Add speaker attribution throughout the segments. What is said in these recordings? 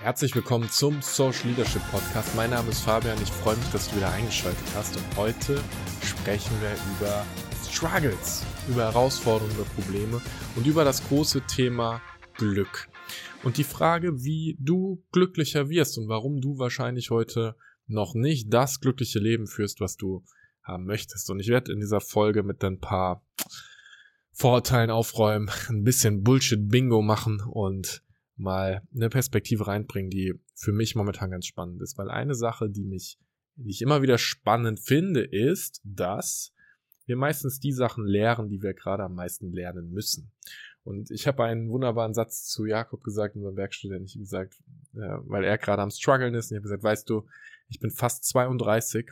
Speaker 1: Herzlich willkommen zum Social Leadership Podcast. Mein Name ist Fabian. Ich freue mich, dass du wieder eingeschaltet hast. Und heute sprechen wir über Struggles, über Herausforderungen, über Probleme und über das große Thema Glück. Und die Frage, wie du glücklicher wirst und warum du wahrscheinlich heute noch nicht das glückliche Leben führst, was du haben möchtest. Und ich werde in dieser Folge mit ein paar Vorurteilen aufräumen, ein bisschen Bullshit-Bingo machen und mal eine Perspektive reinbringen, die für mich momentan ganz spannend ist. Weil eine Sache, die mich, die ich immer wieder spannend finde, ist, dass wir meistens die Sachen lehren, die wir gerade am meisten lernen müssen. Und ich habe einen wunderbaren Satz zu Jakob gesagt, unserem Werkstudent. Ich habe gesagt, ja, weil er gerade am struggeln ist. Und ich habe gesagt, weißt du, ich bin fast 32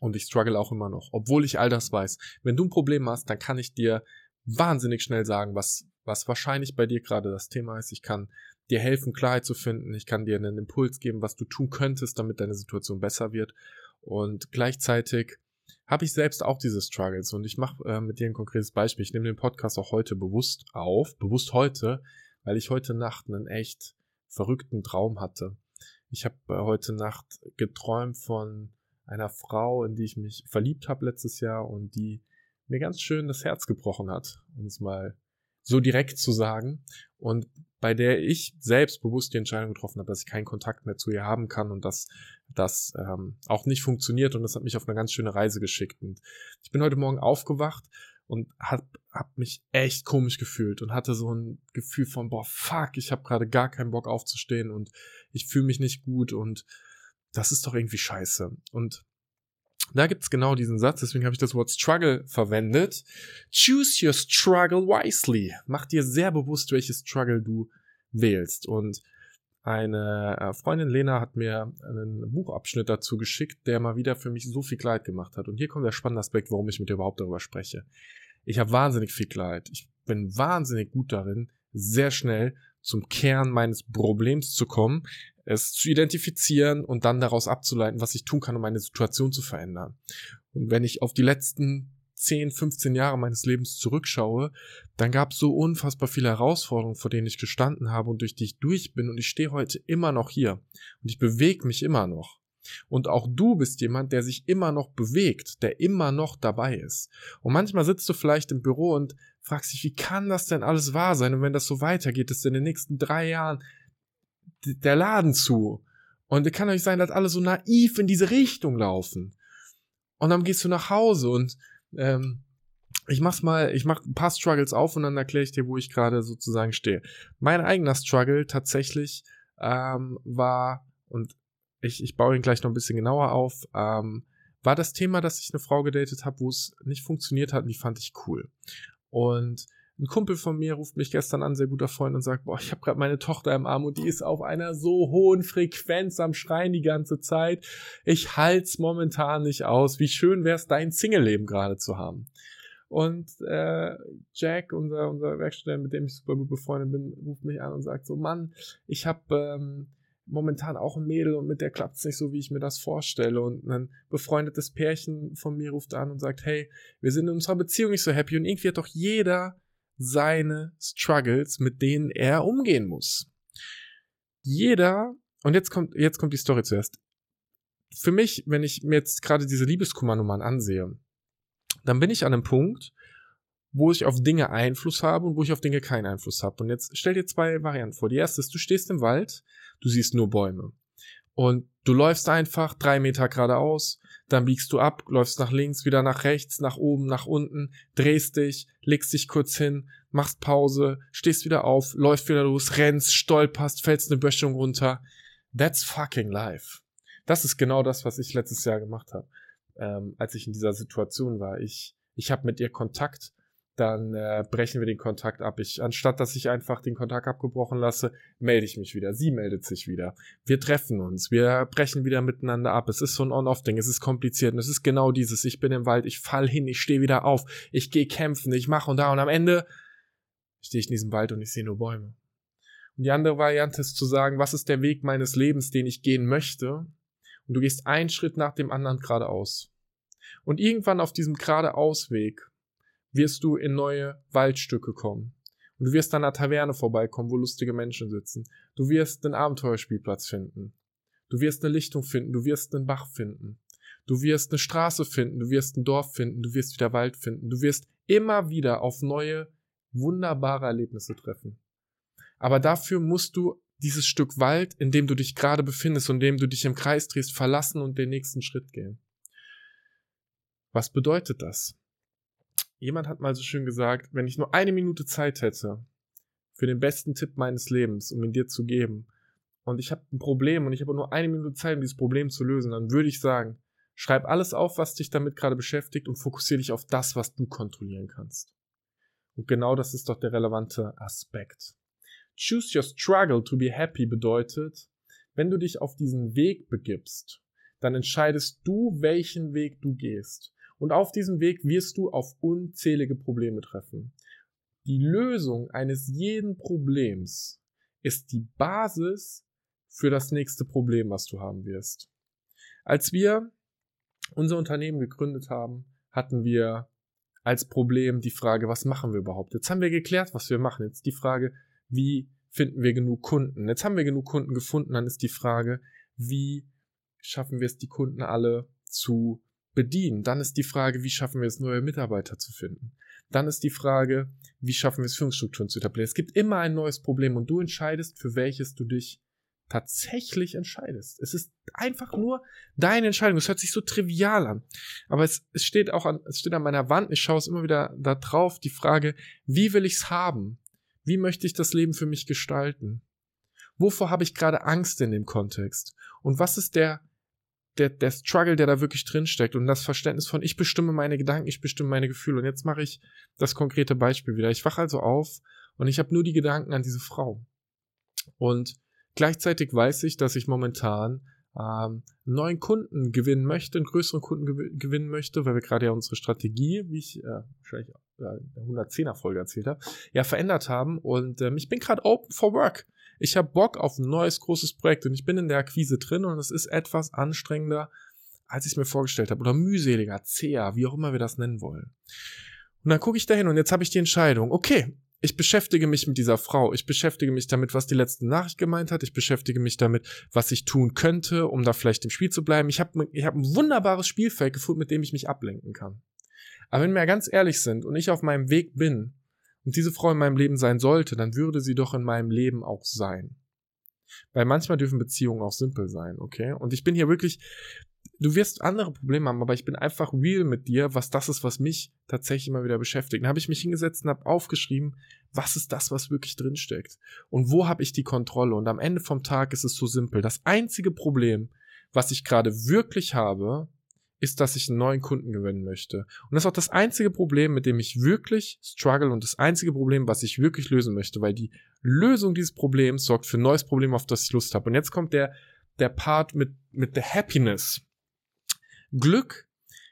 Speaker 1: und ich struggle auch immer noch, obwohl ich all das weiß. Wenn du ein Problem hast, dann kann ich dir wahnsinnig schnell sagen, was was wahrscheinlich bei dir gerade das Thema ist. Ich kann dir helfen, Klarheit zu finden. Ich kann dir einen Impuls geben, was du tun könntest, damit deine Situation besser wird. Und gleichzeitig habe ich selbst auch diese Struggles und ich mache äh, mit dir ein konkretes Beispiel. Ich nehme den Podcast auch heute bewusst auf, bewusst heute, weil ich heute Nacht einen echt verrückten Traum hatte. Ich habe äh, heute Nacht geträumt von einer Frau, in die ich mich verliebt habe letztes Jahr und die mir ganz schön das Herz gebrochen hat, um es mal so direkt zu sagen. Und bei der ich selbst bewusst die Entscheidung getroffen habe, dass ich keinen Kontakt mehr zu ihr haben kann und dass das ähm, auch nicht funktioniert und das hat mich auf eine ganz schöne Reise geschickt. Und ich bin heute Morgen aufgewacht und hab, hab mich echt komisch gefühlt und hatte so ein Gefühl von boah fuck, ich habe gerade gar keinen Bock aufzustehen und ich fühle mich nicht gut und das ist doch irgendwie scheiße. Und da gibt's genau diesen Satz, deswegen habe ich das Wort Struggle verwendet. Choose your struggle wisely. Mach dir sehr bewusst, welches Struggle du wählst. Und eine äh, Freundin Lena hat mir einen Buchabschnitt dazu geschickt, der mal wieder für mich so viel Kleid gemacht hat. Und hier kommt der spannende Aspekt, warum ich mit dir überhaupt darüber spreche. Ich habe wahnsinnig viel Kleid. Ich bin wahnsinnig gut darin, sehr schnell zum Kern meines Problems zu kommen, es zu identifizieren und dann daraus abzuleiten, was ich tun kann, um meine Situation zu verändern. Und wenn ich auf die letzten 10, 15 Jahre meines Lebens zurückschaue, dann gab es so unfassbar viele Herausforderungen, vor denen ich gestanden habe und durch die ich durch bin und ich stehe heute immer noch hier und ich bewege mich immer noch. Und auch du bist jemand, der sich immer noch bewegt, der immer noch dabei ist. Und manchmal sitzt du vielleicht im Büro und fragst dich, wie kann das denn alles wahr sein? Und wenn das so weitergeht, ist in den nächsten drei Jahren der Laden zu. Und es kann euch sein, dass alle so naiv in diese Richtung laufen. Und dann gehst du nach Hause und ähm, ich mach's mal, ich mach ein paar Struggles auf und dann erkläre ich dir, wo ich gerade sozusagen stehe. Mein eigener Struggle tatsächlich ähm, war, und ich, ich baue ihn gleich noch ein bisschen genauer auf, ähm, war das Thema, dass ich eine Frau gedatet habe, wo es nicht funktioniert hat und die fand ich cool. Und ein Kumpel von mir ruft mich gestern an, sehr guter Freund, und sagt, boah, ich habe gerade meine Tochter im Arm und die ist auf einer so hohen Frequenz am Schreien die ganze Zeit. Ich halt's momentan nicht aus. Wie schön wär's, dein Single-Leben gerade zu haben. Und äh, Jack, unser, unser Werkstudent, mit dem ich super gut befreundet bin, ruft mich an und sagt so, Mann, ich habe ähm, momentan auch ein Mädel und mit der klappt's nicht so, wie ich mir das vorstelle. Und ein befreundetes Pärchen von mir ruft an und sagt, hey, wir sind in unserer Beziehung nicht so happy und irgendwie hat doch jeder seine Struggles, mit denen er umgehen muss. Jeder, und jetzt kommt, jetzt kommt die Story zuerst. Für mich, wenn ich mir jetzt gerade diese Liebeskummernummern ansehe, dann bin ich an einem Punkt, wo ich auf Dinge Einfluss habe und wo ich auf Dinge keinen Einfluss habe. Und jetzt stell dir zwei Varianten vor. Die erste ist, du stehst im Wald, du siehst nur Bäume. Und du läufst einfach drei Meter geradeaus, dann biegst du ab, läufst nach links, wieder nach rechts, nach oben, nach unten, drehst dich, legst dich kurz hin, machst Pause, stehst wieder auf, läufst wieder los, rennst, stolperst, fällst eine Böschung runter. That's fucking life. Das ist genau das, was ich letztes Jahr gemacht habe, ähm, als ich in dieser Situation war. Ich, ich habe mit ihr Kontakt dann äh, brechen wir den Kontakt ab. Ich, anstatt dass ich einfach den Kontakt abgebrochen lasse, melde ich mich wieder. Sie meldet sich wieder. Wir treffen uns. Wir brechen wieder miteinander ab. Es ist so ein On-Off-Ding. Es ist kompliziert. Und es ist genau dieses. Ich bin im Wald. Ich fall hin. Ich stehe wieder auf. Ich gehe kämpfen. Ich mache und da. Und am Ende stehe ich in diesem Wald und ich sehe nur Bäume. Und die andere Variante ist zu sagen, was ist der Weg meines Lebens, den ich gehen möchte? Und du gehst einen Schritt nach dem anderen geradeaus. Und irgendwann auf diesem geradeausweg wirst du in neue Waldstücke kommen. Und du wirst an einer Taverne vorbeikommen, wo lustige Menschen sitzen. Du wirst einen Abenteuerspielplatz finden. Du wirst eine Lichtung finden. Du wirst einen Bach finden. Du wirst eine Straße finden. Du wirst ein Dorf finden. Du wirst wieder Wald finden. Du wirst immer wieder auf neue, wunderbare Erlebnisse treffen. Aber dafür musst du dieses Stück Wald, in dem du dich gerade befindest und in dem du dich im Kreis drehst, verlassen und den nächsten Schritt gehen. Was bedeutet das? Jemand hat mal so schön gesagt, wenn ich nur eine Minute Zeit hätte für den besten Tipp meines Lebens, um ihn dir zu geben, und ich habe ein Problem und ich habe nur eine Minute Zeit, um dieses Problem zu lösen, dann würde ich sagen, schreib alles auf, was dich damit gerade beschäftigt und fokussiere dich auf das, was du kontrollieren kannst. Und genau das ist doch der relevante Aspekt. Choose your struggle to be happy bedeutet, wenn du dich auf diesen Weg begibst, dann entscheidest du, welchen Weg du gehst. Und auf diesem Weg wirst du auf unzählige Probleme treffen. Die Lösung eines jeden Problems ist die Basis für das nächste Problem, was du haben wirst. Als wir unser Unternehmen gegründet haben, hatten wir als Problem die Frage, was machen wir überhaupt? Jetzt haben wir geklärt, was wir machen. Jetzt die Frage, wie finden wir genug Kunden? Jetzt haben wir genug Kunden gefunden, dann ist die Frage, wie schaffen wir es, die Kunden alle zu bedienen. Dann ist die Frage, wie schaffen wir es, neue Mitarbeiter zu finden. Dann ist die Frage, wie schaffen wir es, Führungsstrukturen zu etablieren. Es gibt immer ein neues Problem und du entscheidest, für welches du dich tatsächlich entscheidest. Es ist einfach nur deine Entscheidung. Es hört sich so trivial an. Aber es, es steht auch an, es steht an meiner Wand. Ich schaue es immer wieder da drauf. Die Frage, wie will ich es haben? Wie möchte ich das Leben für mich gestalten? Wovor habe ich gerade Angst in dem Kontext? Und was ist der der, der Struggle, der da wirklich drinsteckt und das Verständnis von, ich bestimme meine Gedanken, ich bestimme meine Gefühle. Und jetzt mache ich das konkrete Beispiel wieder. Ich wache also auf und ich habe nur die Gedanken an diese Frau. Und gleichzeitig weiß ich, dass ich momentan ähm, neuen Kunden gewinnen möchte, einen größeren Kunden gew gewinnen möchte, weil wir gerade ja unsere Strategie, wie ich äh, wahrscheinlich äh, in der 110er Folge erzählt habe, ja verändert haben. Und ähm, ich bin gerade open for work ich habe Bock auf ein neues großes Projekt und ich bin in der Akquise drin und es ist etwas anstrengender, als ich es mir vorgestellt habe oder mühseliger, zäher, wie auch immer wir das nennen wollen. Und dann gucke ich dahin und jetzt habe ich die Entscheidung, okay, ich beschäftige mich mit dieser Frau, ich beschäftige mich damit, was die letzte Nachricht gemeint hat, ich beschäftige mich damit, was ich tun könnte, um da vielleicht im Spiel zu bleiben. Ich habe ich hab ein wunderbares Spielfeld gefunden, mit dem ich mich ablenken kann. Aber wenn wir ganz ehrlich sind und ich auf meinem Weg bin, und diese Frau in meinem Leben sein sollte, dann würde sie doch in meinem Leben auch sein. Weil manchmal dürfen Beziehungen auch simpel sein, okay? Und ich bin hier wirklich, du wirst andere Probleme haben, aber ich bin einfach real mit dir, was das ist, was mich tatsächlich immer wieder beschäftigt. Dann habe ich mich hingesetzt und habe aufgeschrieben, was ist das, was wirklich drinsteckt? Und wo habe ich die Kontrolle? Und am Ende vom Tag ist es so simpel. Das einzige Problem, was ich gerade wirklich habe, ist, dass ich einen neuen Kunden gewinnen möchte. Und das ist auch das einzige Problem, mit dem ich wirklich struggle und das einzige Problem, was ich wirklich lösen möchte, weil die Lösung dieses Problems sorgt für ein neues Problem, auf das ich Lust habe. Und jetzt kommt der, der Part mit, mit der Happiness. Glück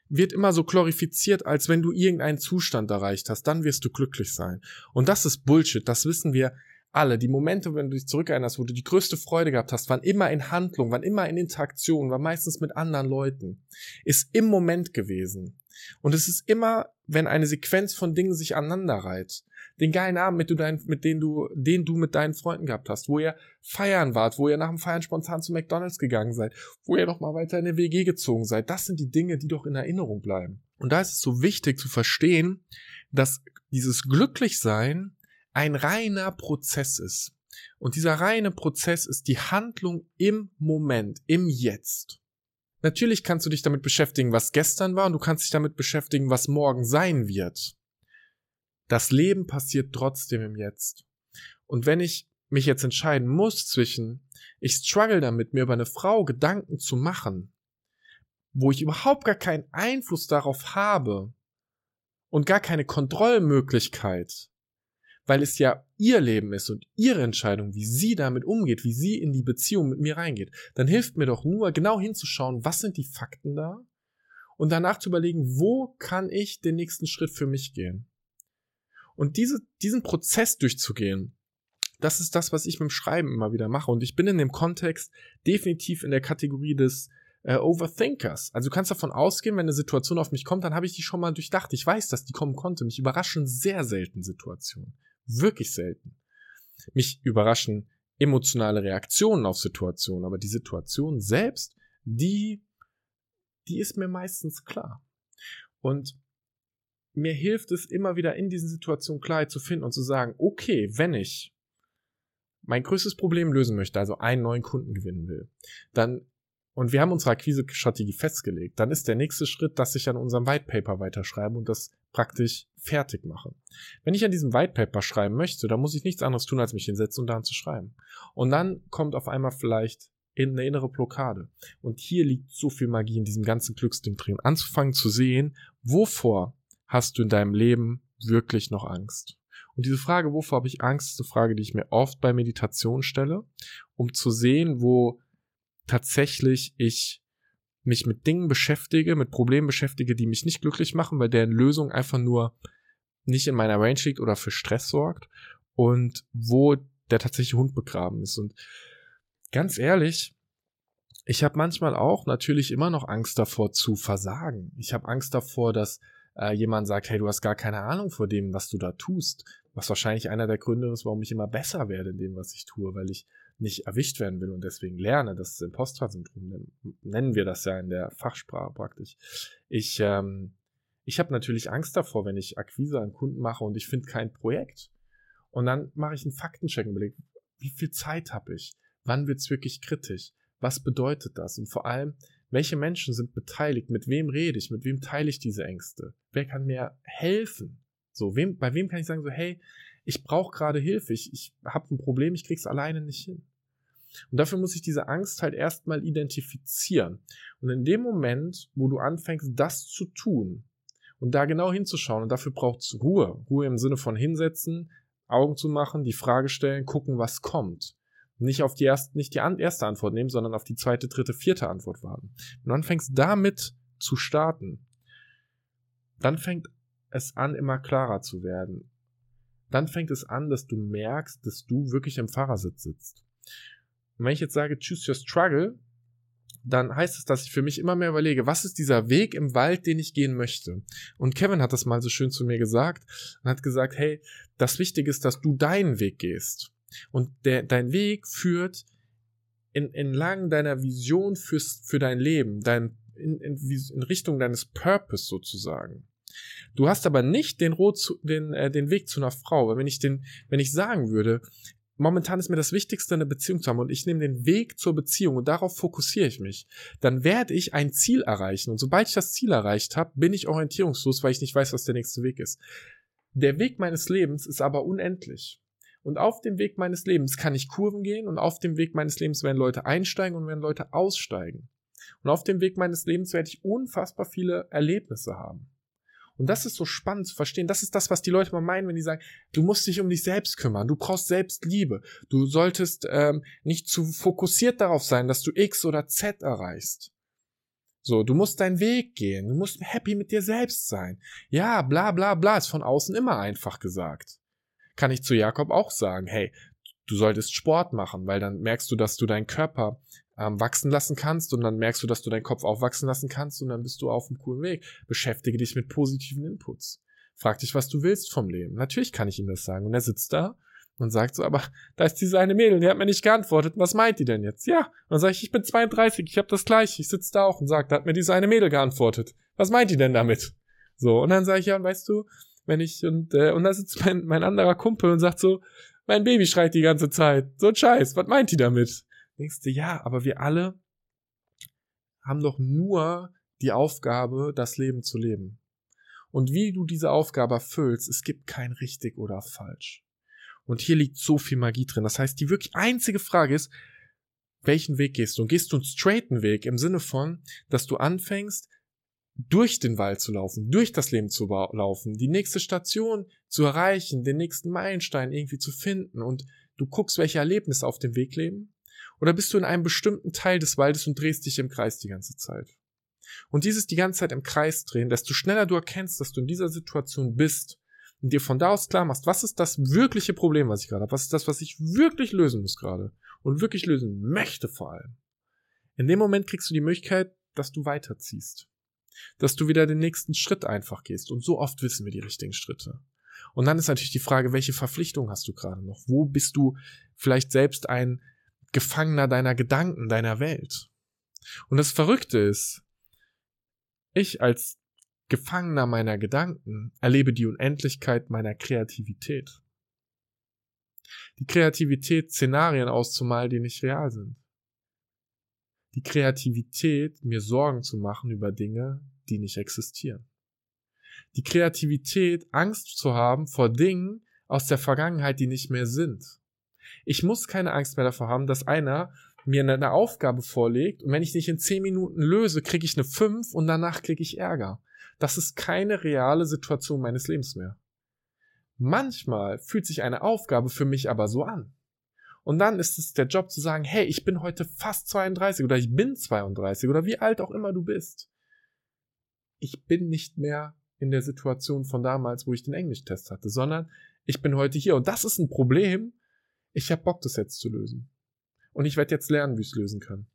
Speaker 1: wird immer so glorifiziert, als wenn du irgendeinen Zustand erreicht hast, dann wirst du glücklich sein. Und das ist Bullshit, das wissen wir alle, die Momente, wenn du dich zurückerinnerst, wo du die größte Freude gehabt hast, waren immer in Handlung, waren immer in Interaktion, war meistens mit anderen Leuten, ist im Moment gewesen. Und es ist immer, wenn eine Sequenz von Dingen sich aneinander reiht. Den geilen Abend, mit, du dein, mit den du, den du mit deinen Freunden gehabt hast, wo ihr feiern wart, wo ihr nach dem Feiern spontan zu McDonalds gegangen seid, wo ihr noch mal weiter in eine WG gezogen seid. Das sind die Dinge, die doch in Erinnerung bleiben. Und da ist es so wichtig zu verstehen, dass dieses Glücklichsein ein reiner Prozess ist. Und dieser reine Prozess ist die Handlung im Moment, im Jetzt. Natürlich kannst du dich damit beschäftigen, was gestern war, und du kannst dich damit beschäftigen, was morgen sein wird. Das Leben passiert trotzdem im Jetzt. Und wenn ich mich jetzt entscheiden muss zwischen, ich struggle damit, mir über eine Frau Gedanken zu machen, wo ich überhaupt gar keinen Einfluss darauf habe und gar keine Kontrollmöglichkeit, weil es ja ihr Leben ist und ihre Entscheidung, wie sie damit umgeht, wie sie in die Beziehung mit mir reingeht, dann hilft mir doch nur genau hinzuschauen, was sind die Fakten da und danach zu überlegen, wo kann ich den nächsten Schritt für mich gehen. Und diese, diesen Prozess durchzugehen, das ist das, was ich mit dem Schreiben immer wieder mache. Und ich bin in dem Kontext definitiv in der Kategorie des äh, Overthinkers. Also du kannst davon ausgehen, wenn eine Situation auf mich kommt, dann habe ich die schon mal durchdacht. Ich weiß, dass die kommen konnte. Mich überraschen sehr selten Situationen wirklich selten. Mich überraschen emotionale Reaktionen auf Situationen, aber die Situation selbst, die, die ist mir meistens klar. Und mir hilft es immer wieder in diesen Situationen Klarheit zu finden und zu sagen, okay, wenn ich mein größtes Problem lösen möchte, also einen neuen Kunden gewinnen will, dann und wir haben unsere Akquise-Strategie festgelegt, dann ist der nächste Schritt, dass ich an unserem White Paper weiterschreibe und das praktisch fertig mache. Wenn ich an diesem White Paper schreiben möchte, dann muss ich nichts anderes tun, als mich hinsetzen und daran zu schreiben. Und dann kommt auf einmal vielleicht in eine innere Blockade. Und hier liegt so viel Magie in diesem ganzen Glücksding drin. Anzufangen zu sehen, wovor hast du in deinem Leben wirklich noch Angst? Und diese Frage, wovor habe ich Angst, ist eine Frage, die ich mir oft bei Meditation stelle, um zu sehen, wo tatsächlich ich mich mit Dingen beschäftige, mit Problemen beschäftige, die mich nicht glücklich machen, weil deren Lösung einfach nur nicht in meiner Range liegt oder für Stress sorgt und wo der tatsächliche Hund begraben ist. Und ganz ehrlich, ich habe manchmal auch natürlich immer noch Angst davor zu versagen. Ich habe Angst davor, dass äh, jemand sagt, hey, du hast gar keine Ahnung vor dem, was du da tust. Was wahrscheinlich einer der Gründe ist, warum ich immer besser werde in dem, was ich tue, weil ich nicht erwischt werden will und deswegen lerne. Das ist Impostor-Syndrom, nennen wir das ja in der Fachsprache praktisch. Ich, ähm, ich habe natürlich Angst davor, wenn ich Akquise an Kunden mache und ich finde kein Projekt. Und dann mache ich einen Faktencheck und überlege, wie viel Zeit habe ich? Wann wird es wirklich kritisch? Was bedeutet das? Und vor allem, welche Menschen sind beteiligt? Mit wem rede ich? Mit wem teile ich diese Ängste? Wer kann mir helfen? So, wem, bei wem kann ich sagen, so, hey, ich brauche gerade Hilfe, ich, ich habe ein Problem, ich krieg's alleine nicht hin. Und dafür muss ich diese Angst halt erstmal identifizieren. Und in dem Moment, wo du anfängst, das zu tun und da genau hinzuschauen, und dafür braucht es Ruhe. Ruhe im Sinne von hinsetzen, Augen zu machen, die Frage stellen, gucken, was kommt. Nicht auf die erste, nicht die erste Antwort nehmen, sondern auf die zweite, dritte, vierte Antwort warten. Und du anfängst damit zu starten, dann fängt es an, immer klarer zu werden. Dann fängt es an, dass du merkst, dass du wirklich im Fahrersitz sitzt. Und wenn ich jetzt sage, choose your struggle, dann heißt es, dass ich für mich immer mehr überlege, was ist dieser Weg im Wald, den ich gehen möchte? Und Kevin hat das mal so schön zu mir gesagt und hat gesagt, hey, das Wichtige ist, dass du deinen Weg gehst. Und der, dein Weg führt in, entlang deiner Vision fürs, für dein Leben, dein, in, in, in Richtung deines Purpose sozusagen. Du hast aber nicht den, Rot zu, den, äh, den Weg zu einer Frau, weil wenn ich den, wenn ich sagen würde, momentan ist mir das Wichtigste, eine Beziehung zu haben und ich nehme den Weg zur Beziehung und darauf fokussiere ich mich, dann werde ich ein Ziel erreichen. Und sobald ich das Ziel erreicht habe, bin ich orientierungslos, weil ich nicht weiß, was der nächste Weg ist. Der Weg meines Lebens ist aber unendlich. Und auf dem Weg meines Lebens kann ich Kurven gehen und auf dem Weg meines Lebens werden Leute einsteigen und werden Leute aussteigen. Und auf dem Weg meines Lebens werde ich unfassbar viele Erlebnisse haben. Und das ist so spannend zu verstehen. Das ist das, was die Leute mal meinen, wenn die sagen, du musst dich um dich selbst kümmern, du brauchst Selbstliebe. Du solltest ähm, nicht zu fokussiert darauf sein, dass du X oder Z erreichst. So, du musst deinen Weg gehen, du musst happy mit dir selbst sein. Ja, bla bla bla, ist von außen immer einfach gesagt. Kann ich zu Jakob auch sagen, hey, du solltest Sport machen, weil dann merkst du, dass du deinen Körper ähm, wachsen lassen kannst und dann merkst du, dass du deinen Kopf auch wachsen lassen kannst und dann bist du auf einem coolen Weg. Beschäftige dich mit positiven Inputs. Frag dich, was du willst vom Leben. Natürlich kann ich ihm das sagen. Und er sitzt da und sagt so, aber da ist diese eine Mädel, die hat mir nicht geantwortet. Was meint die denn jetzt? Ja. Und dann sage ich, ich bin 32, ich habe das gleiche. Ich sitze da auch und sage, da hat mir diese eine Mädel geantwortet. Was meint die denn damit? So, und dann sage ich, ja, und weißt du, wenn ich, und, äh, und da sitzt mein, mein anderer Kumpel und sagt so, mein Baby schreit die ganze Zeit. So ein Scheiß, was meint die damit? Denkst du, ja, aber wir alle haben doch nur die Aufgabe, das Leben zu leben. Und wie du diese Aufgabe erfüllst, es gibt kein richtig oder falsch. Und hier liegt so viel Magie drin. Das heißt, die wirklich einzige Frage ist, welchen Weg gehst du? Und gehst du einen straighten Weg im Sinne von, dass du anfängst, durch den Wald zu laufen, durch das Leben zu laufen, die nächste Station zu erreichen, den nächsten Meilenstein irgendwie zu finden und du guckst, welche Erlebnisse auf dem Weg leben oder bist du in einem bestimmten Teil des Waldes und drehst dich im Kreis die ganze Zeit? Und dieses die ganze Zeit im Kreis drehen, desto schneller du erkennst, dass du in dieser Situation bist und dir von da aus klar machst, was ist das wirkliche Problem, was ich gerade habe? Was ist das, was ich wirklich lösen muss gerade? Und wirklich lösen möchte vor allem. In dem Moment kriegst du die Möglichkeit, dass du weiterziehst. Dass du wieder den nächsten Schritt einfach gehst. Und so oft wissen wir die richtigen Schritte. Und dann ist natürlich die Frage, welche Verpflichtung hast du gerade noch? Wo bist du vielleicht selbst ein Gefangener deiner Gedanken, deiner Welt? Und das Verrückte ist, ich als Gefangener meiner Gedanken erlebe die Unendlichkeit meiner Kreativität. Die Kreativität, Szenarien auszumalen, die nicht real sind. Die Kreativität, mir Sorgen zu machen über Dinge, die nicht existieren. Die Kreativität, Angst zu haben vor Dingen aus der Vergangenheit, die nicht mehr sind. Ich muss keine Angst mehr davor haben, dass einer mir eine Aufgabe vorlegt und wenn ich nicht in 10 Minuten löse, kriege ich eine 5 und danach kriege ich Ärger. Das ist keine reale Situation meines Lebens mehr. Manchmal fühlt sich eine Aufgabe für mich aber so an. Und dann ist es der Job zu sagen, hey, ich bin heute fast 32 oder ich bin 32 oder wie alt auch immer du bist. Ich bin nicht mehr in der Situation von damals, wo ich den Englischtest hatte, sondern ich bin heute hier. Und das ist ein Problem. Ich habe Bock, das jetzt zu lösen. Und ich werde jetzt lernen, wie ich es lösen kann.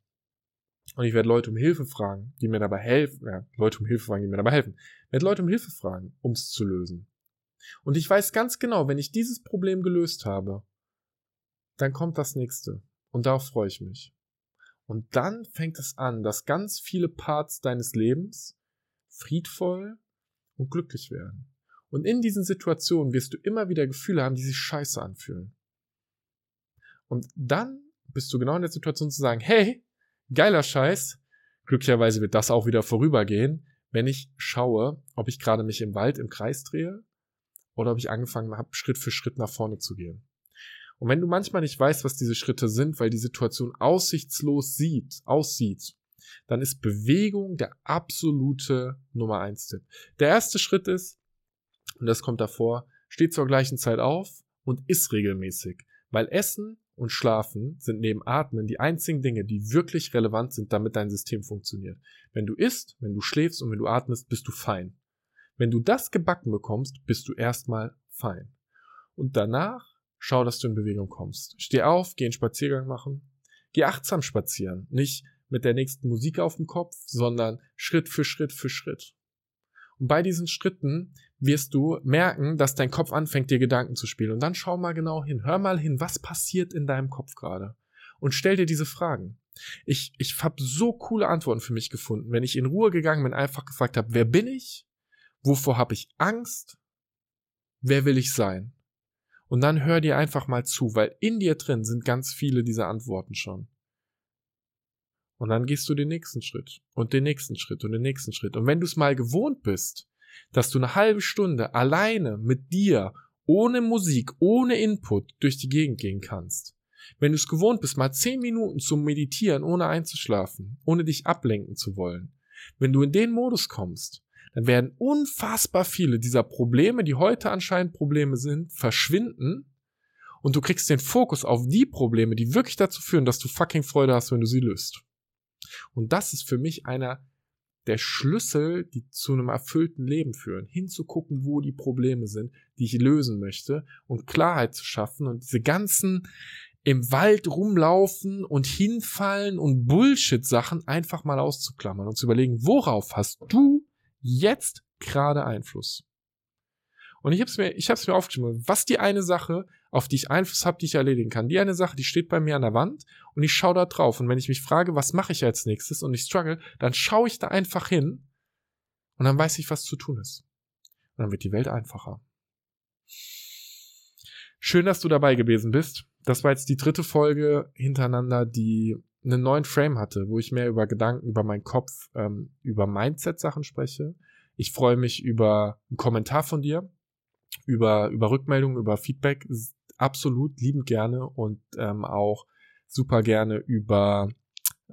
Speaker 1: Und ich werde Leute um Hilfe fragen, die mir dabei helfen. Ja, Leute um Hilfe fragen, die mir dabei helfen. Ich werde Leute um Hilfe fragen, um es zu lösen. Und ich weiß ganz genau, wenn ich dieses Problem gelöst habe, dann kommt das nächste. Und darauf freue ich mich. Und dann fängt es an, dass ganz viele Parts deines Lebens friedvoll und glücklich werden. Und in diesen Situationen wirst du immer wieder Gefühle haben, die sich scheiße anfühlen. Und dann bist du genau in der Situation zu sagen, hey, geiler Scheiß. Glücklicherweise wird das auch wieder vorübergehen, wenn ich schaue, ob ich gerade mich im Wald im Kreis drehe oder ob ich angefangen habe, Schritt für Schritt nach vorne zu gehen. Und wenn du manchmal nicht weißt, was diese Schritte sind, weil die Situation aussichtslos sieht, aussieht, dann ist Bewegung der absolute Nummer eins Tipp. Der erste Schritt ist, und das kommt davor, steht zur gleichen Zeit auf und isst regelmäßig. Weil Essen und Schlafen sind neben Atmen die einzigen Dinge, die wirklich relevant sind, damit dein System funktioniert. Wenn du isst, wenn du schläfst und wenn du atmest, bist du fein. Wenn du das gebacken bekommst, bist du erstmal fein. Und danach schau, dass du in Bewegung kommst. Steh auf, geh einen Spaziergang machen. Geh achtsam spazieren. Nicht mit der nächsten Musik auf dem Kopf, sondern Schritt für Schritt für Schritt. Und bei diesen Schritten wirst du merken, dass dein Kopf anfängt, dir Gedanken zu spielen. Und dann schau mal genau hin. Hör mal hin, was passiert in deinem Kopf gerade. Und stell dir diese Fragen. Ich, ich habe so coole Antworten für mich gefunden, wenn ich in Ruhe gegangen bin, einfach gefragt habe, wer bin ich? Wovor habe ich Angst? Wer will ich sein? Und dann hör dir einfach mal zu, weil in dir drin sind ganz viele dieser Antworten schon. Und dann gehst du den nächsten Schritt und den nächsten Schritt und den nächsten Schritt. Und wenn du es mal gewohnt bist, dass du eine halbe Stunde alleine mit dir, ohne Musik, ohne Input durch die Gegend gehen kannst, wenn du es gewohnt bist, mal zehn Minuten zu meditieren, ohne einzuschlafen, ohne dich ablenken zu wollen, wenn du in den Modus kommst, dann werden unfassbar viele dieser Probleme, die heute anscheinend Probleme sind, verschwinden. Und du kriegst den Fokus auf die Probleme, die wirklich dazu führen, dass du fucking Freude hast, wenn du sie löst. Und das ist für mich einer der Schlüssel, die zu einem erfüllten Leben führen. Hinzugucken, wo die Probleme sind, die ich lösen möchte und Klarheit zu schaffen und diese ganzen im Wald rumlaufen und hinfallen und Bullshit-Sachen einfach mal auszuklammern und zu überlegen, worauf hast du jetzt gerade Einfluss? Und ich habe es mir, ich habe es mir aufgeschrieben, was die eine Sache, auf die ich Einfluss habe, die ich erledigen kann. Die eine Sache, die steht bei mir an der Wand und ich schaue da drauf. Und wenn ich mich frage, was mache ich als nächstes und ich struggle, dann schaue ich da einfach hin und dann weiß ich, was zu tun ist. Und dann wird die Welt einfacher. Schön, dass du dabei gewesen bist. Das war jetzt die dritte Folge hintereinander, die einen neuen Frame hatte, wo ich mehr über Gedanken, über meinen Kopf, ähm, über Mindset-Sachen spreche. Ich freue mich über einen Kommentar von dir über, über Rückmeldungen, über Feedback absolut liebend gerne und ähm, auch super gerne über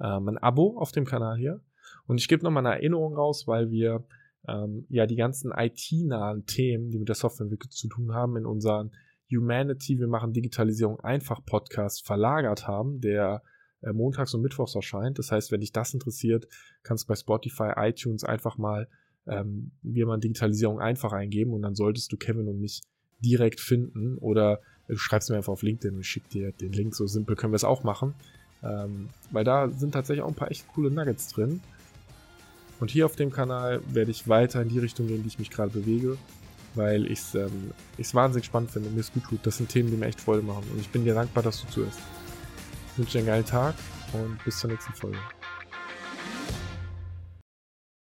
Speaker 1: ähm, ein Abo auf dem Kanal hier. Und ich gebe nochmal eine Erinnerung raus, weil wir ähm, ja die ganzen IT-nahen Themen, die mit der Softwareentwicklung zu tun haben, in unseren Humanity, wir machen Digitalisierung einfach Podcast verlagert haben, der äh, montags und mittwochs erscheint. Das heißt, wenn dich das interessiert, kannst du bei Spotify, iTunes einfach mal ähm, wie man Digitalisierung einfach eingeben und dann solltest du Kevin und mich direkt finden oder du schreibst mir einfach auf LinkedIn und ich schicke dir den Link. So simpel können wir es auch machen. Ähm, weil da sind tatsächlich auch ein paar echt coole Nuggets drin. Und hier auf dem Kanal werde ich weiter in die Richtung gehen, die ich mich gerade bewege. weil ich es ähm, wahnsinnig spannend finde und mir es gut tut. Das sind Themen, die mir echt Freude machen und ich bin dir dankbar, dass du zuhörst. Ich wünsche dir einen geilen Tag und bis zur nächsten Folge.